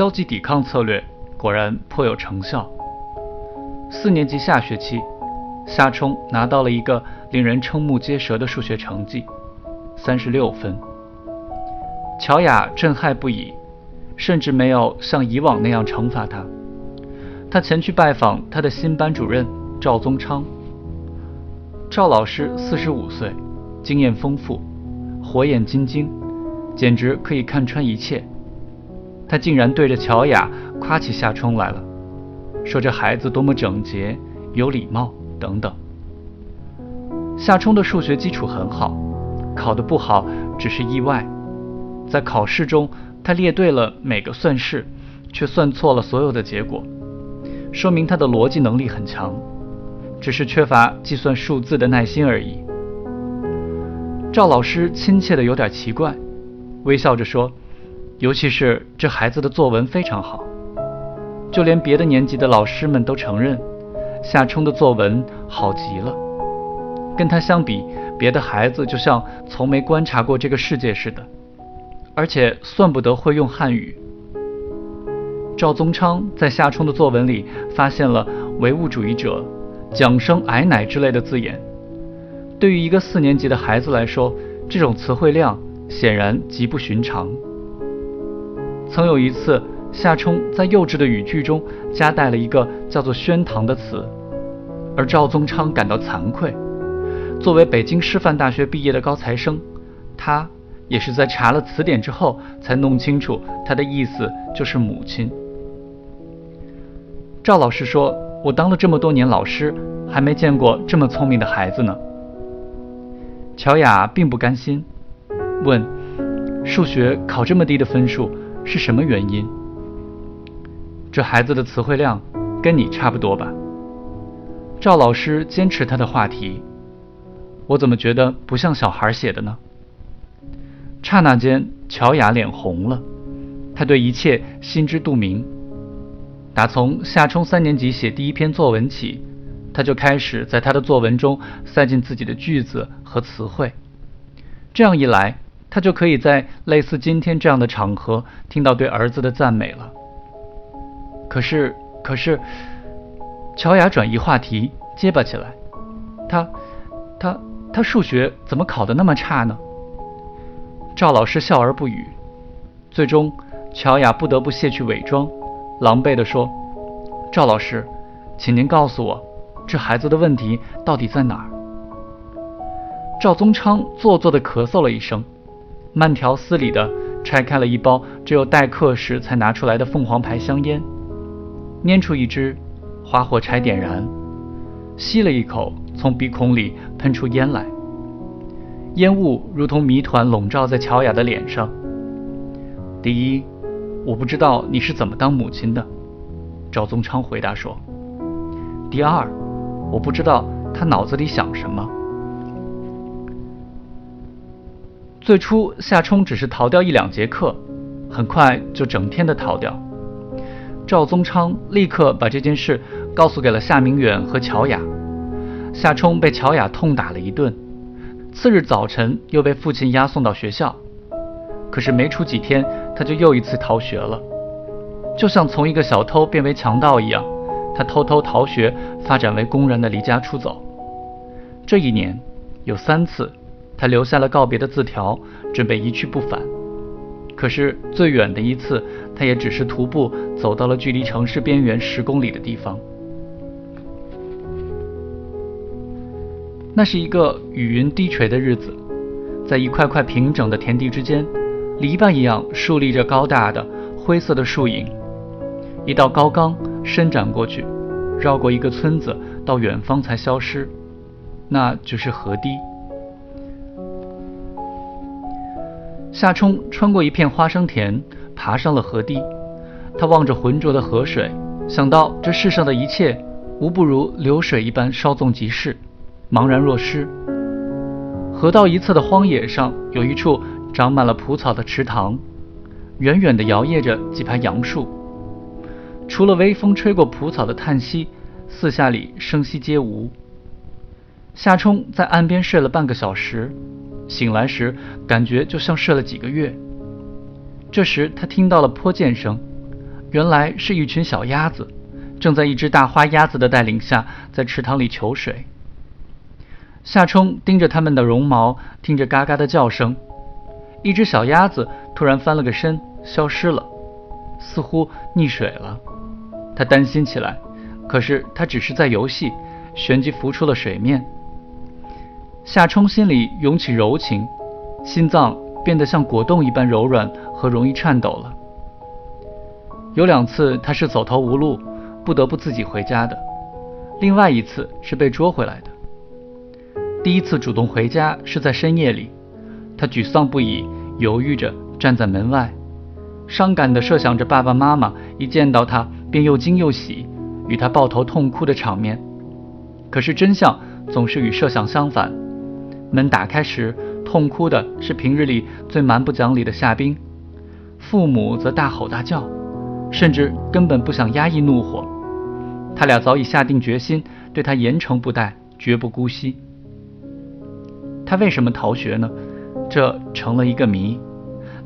消极抵抗策略果然颇有成效。四年级下学期，夏冲拿到了一个令人瞠目结舌的数学成绩，三十六分。乔雅震撼不已，甚至没有像以往那样惩罚他。他前去拜访他的新班主任赵宗昌。赵老师四十五岁，经验丰富，火眼金睛，简直可以看穿一切。他竟然对着乔雅夸起夏冲来了，说这孩子多么整洁、有礼貌等等。夏冲的数学基础很好，考得不好只是意外。在考试中，他列对了每个算式，却算错了所有的结果，说明他的逻辑能力很强。只是缺乏计算数字的耐心而已。赵老师亲切的有点奇怪，微笑着说：“尤其是这孩子的作文非常好，就连别的年级的老师们都承认，夏冲的作文好极了。跟他相比，别的孩子就像从没观察过这个世界似的，而且算不得会用汉语。”赵宗昌在夏冲的作文里发现了唯物主义者。讲生矮奶之类的字眼，对于一个四年级的孩子来说，这种词汇量显然极不寻常。曾有一次，夏冲在幼稚的语句中夹带了一个叫做“宣堂”的词，而赵宗昌感到惭愧。作为北京师范大学毕业的高材生，他也是在查了词典之后才弄清楚他的意思就是母亲。赵老师说。我当了这么多年老师，还没见过这么聪明的孩子呢。乔雅并不甘心，问：“数学考这么低的分数是什么原因？”这孩子的词汇量跟你差不多吧？赵老师坚持他的话题。我怎么觉得不像小孩写的呢？刹那间，乔雅脸红了，他对一切心知肚明。打从夏冲三年级写第一篇作文起，他就开始在他的作文中塞进自己的句子和词汇。这样一来，他就可以在类似今天这样的场合听到对儿子的赞美了。可是，可是，乔雅转移话题，结巴起来：“他，他，他数学怎么考得那么差呢？”赵老师笑而不语。最终，乔雅不得不卸去伪装。狼狈地说：“赵老师，请您告诉我，这孩子的问题到底在哪儿？”赵宗昌做作地咳嗽了一声，慢条斯理地拆开了一包只有待客时才拿出来的凤凰牌香烟，拈出一支，划火柴点燃，吸了一口，从鼻孔里喷出烟来，烟雾如同谜团笼罩在乔雅的脸上。第一。我不知道你是怎么当母亲的，赵宗昌回答说。第二，我不知道他脑子里想什么。最初，夏冲只是逃掉一两节课，很快就整天的逃掉。赵宗昌立刻把这件事告诉给了夏明远和乔雅，夏冲被乔雅痛打了一顿，次日早晨又被父亲押送到学校。可是没出几天。他就又一次逃学了，就像从一个小偷变为强盗一样。他偷偷逃学，发展为公然的离家出走。这一年有三次，他留下了告别的字条，准备一去不返。可是最远的一次，他也只是徒步走到了距离城市边缘十公里的地方。那是一个雨云低垂的日子，在一块块平整的田地之间。篱笆一样竖立着高大的灰色的树影，一道高岗伸展过去，绕过一个村子到远方才消失，那就是河堤。夏冲穿过一片花生田，爬上了河堤。他望着浑浊的河水，想到这世上的一切无不如流水一般稍纵即逝，茫然若失。河道一侧的荒野上有一处。长满了蒲草的池塘，远远地摇曳着几排杨树。除了微风吹过蒲草的叹息，四下里声息皆无。夏冲在岸边睡了半个小时，醒来时感觉就像睡了几个月。这时他听到了泼溅声，原来是一群小鸭子，正在一只大花鸭子的带领下在池塘里求水。夏冲盯着它们的绒毛，听着嘎嘎的叫声。一只小鸭子突然翻了个身，消失了，似乎溺水了。他担心起来，可是它只是在游戏，旋即浮出了水面。夏冲心里涌起柔情，心脏变得像果冻一般柔软和容易颤抖了。有两次他是走投无路，不得不自己回家的；另外一次是被捉回来的。第一次主动回家是在深夜里，他沮丧不已，犹豫着站在门外，伤感地设想着爸爸妈妈一见到他便又惊又喜，与他抱头痛哭的场面。可是真相总是与设想相反，门打开时，痛哭的是平日里最蛮不讲理的夏冰，父母则大吼大叫。甚至根本不想压抑怒火，他俩早已下定决心对他严惩不贷，绝不姑息。他为什么逃学呢？这成了一个谜，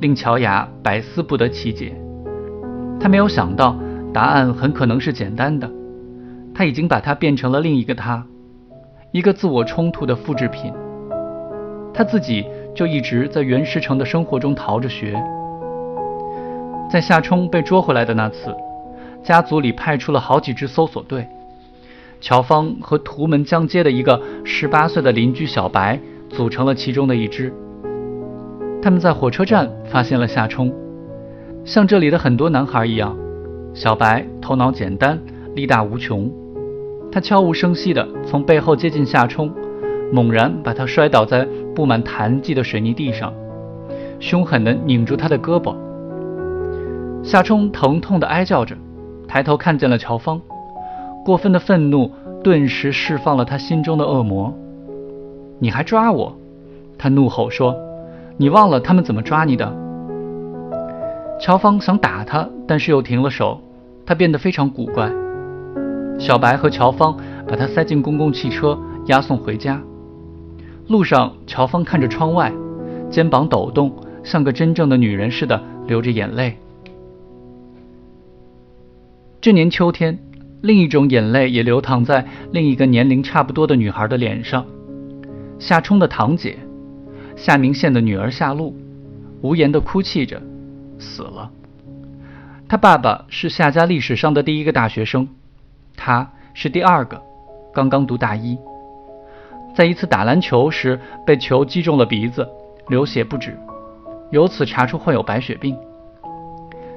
令乔雅百思不得其解。他没有想到答案很可能是简单的，他已经把他变成了另一个他，一个自我冲突的复制品。他自己就一直在袁石城的生活中逃着学。在夏冲被捉回来的那次，家族里派出了好几支搜索队。乔芳和图门江街的一个十八岁的邻居小白组成了其中的一支。他们在火车站发现了夏冲，像这里的很多男孩一样，小白头脑简单，力大无穷。他悄无声息地从背后接近夏冲，猛然把他摔倒在布满痰迹的水泥地上，凶狠地拧住他的胳膊。夏冲疼痛地哀叫着，抬头看见了乔芳，过分的愤怒顿时释放了他心中的恶魔。你还抓我？他怒吼说：“你忘了他们怎么抓你的？”乔芳想打他，但是又停了手。他变得非常古怪。小白和乔芳把他塞进公共汽车，押送回家。路上，乔芳看着窗外，肩膀抖动，像个真正的女人似的流着眼泪。这年秋天，另一种眼泪也流淌在另一个年龄差不多的女孩的脸上。夏冲的堂姐，夏明宪的女儿夏露，无言地哭泣着，死了。他爸爸是夏家历史上的第一个大学生，他是第二个，刚刚读大一。在一次打篮球时，被球击中了鼻子，流血不止，由此查出患有白血病。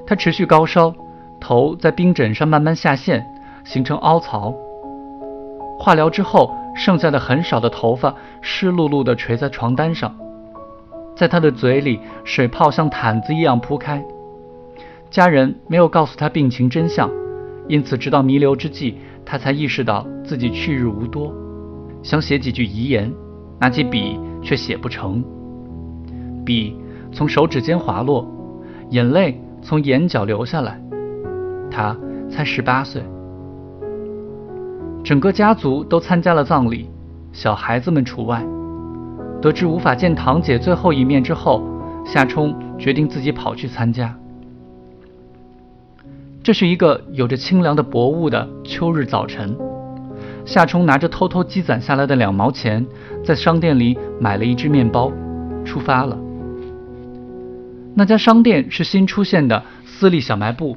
他持续高烧。头在冰枕上慢慢下陷，形成凹槽。化疗之后，剩下的很少的头发湿漉漉地垂在床单上，在他的嘴里，水泡像毯子一样铺开。家人没有告诉他病情真相，因此直到弥留之际，他才意识到自己去日无多，想写几句遗言，拿起笔却写不成。笔从手指间滑落，眼泪从眼角流下来。他才十八岁，整个家族都参加了葬礼，小孩子们除外。得知无法见堂姐最后一面之后，夏冲决定自己跑去参加。这是一个有着清凉的薄雾的秋日早晨，夏冲拿着偷偷积攒下来的两毛钱，在商店里买了一只面包，出发了。那家商店是新出现的私立小卖部。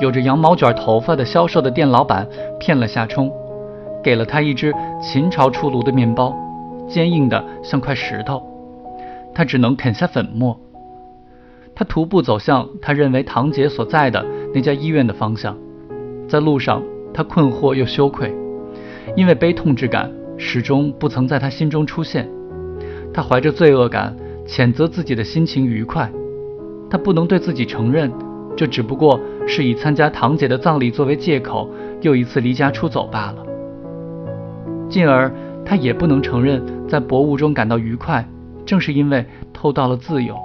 有着羊毛卷头发的销售的店老板骗了夏冲，给了他一只秦朝出炉的面包，坚硬的像块石头，他只能啃下粉末。他徒步走向他认为堂姐所在的那家医院的方向，在路上他困惑又羞愧，因为悲痛之感始终不曾在他心中出现。他怀着罪恶感谴责自己的心情愉快，他不能对自己承认。这只不过是以参加堂姐的葬礼作为借口，又一次离家出走罢了。进而，他也不能承认在薄雾中感到愉快，正是因为偷到了自由。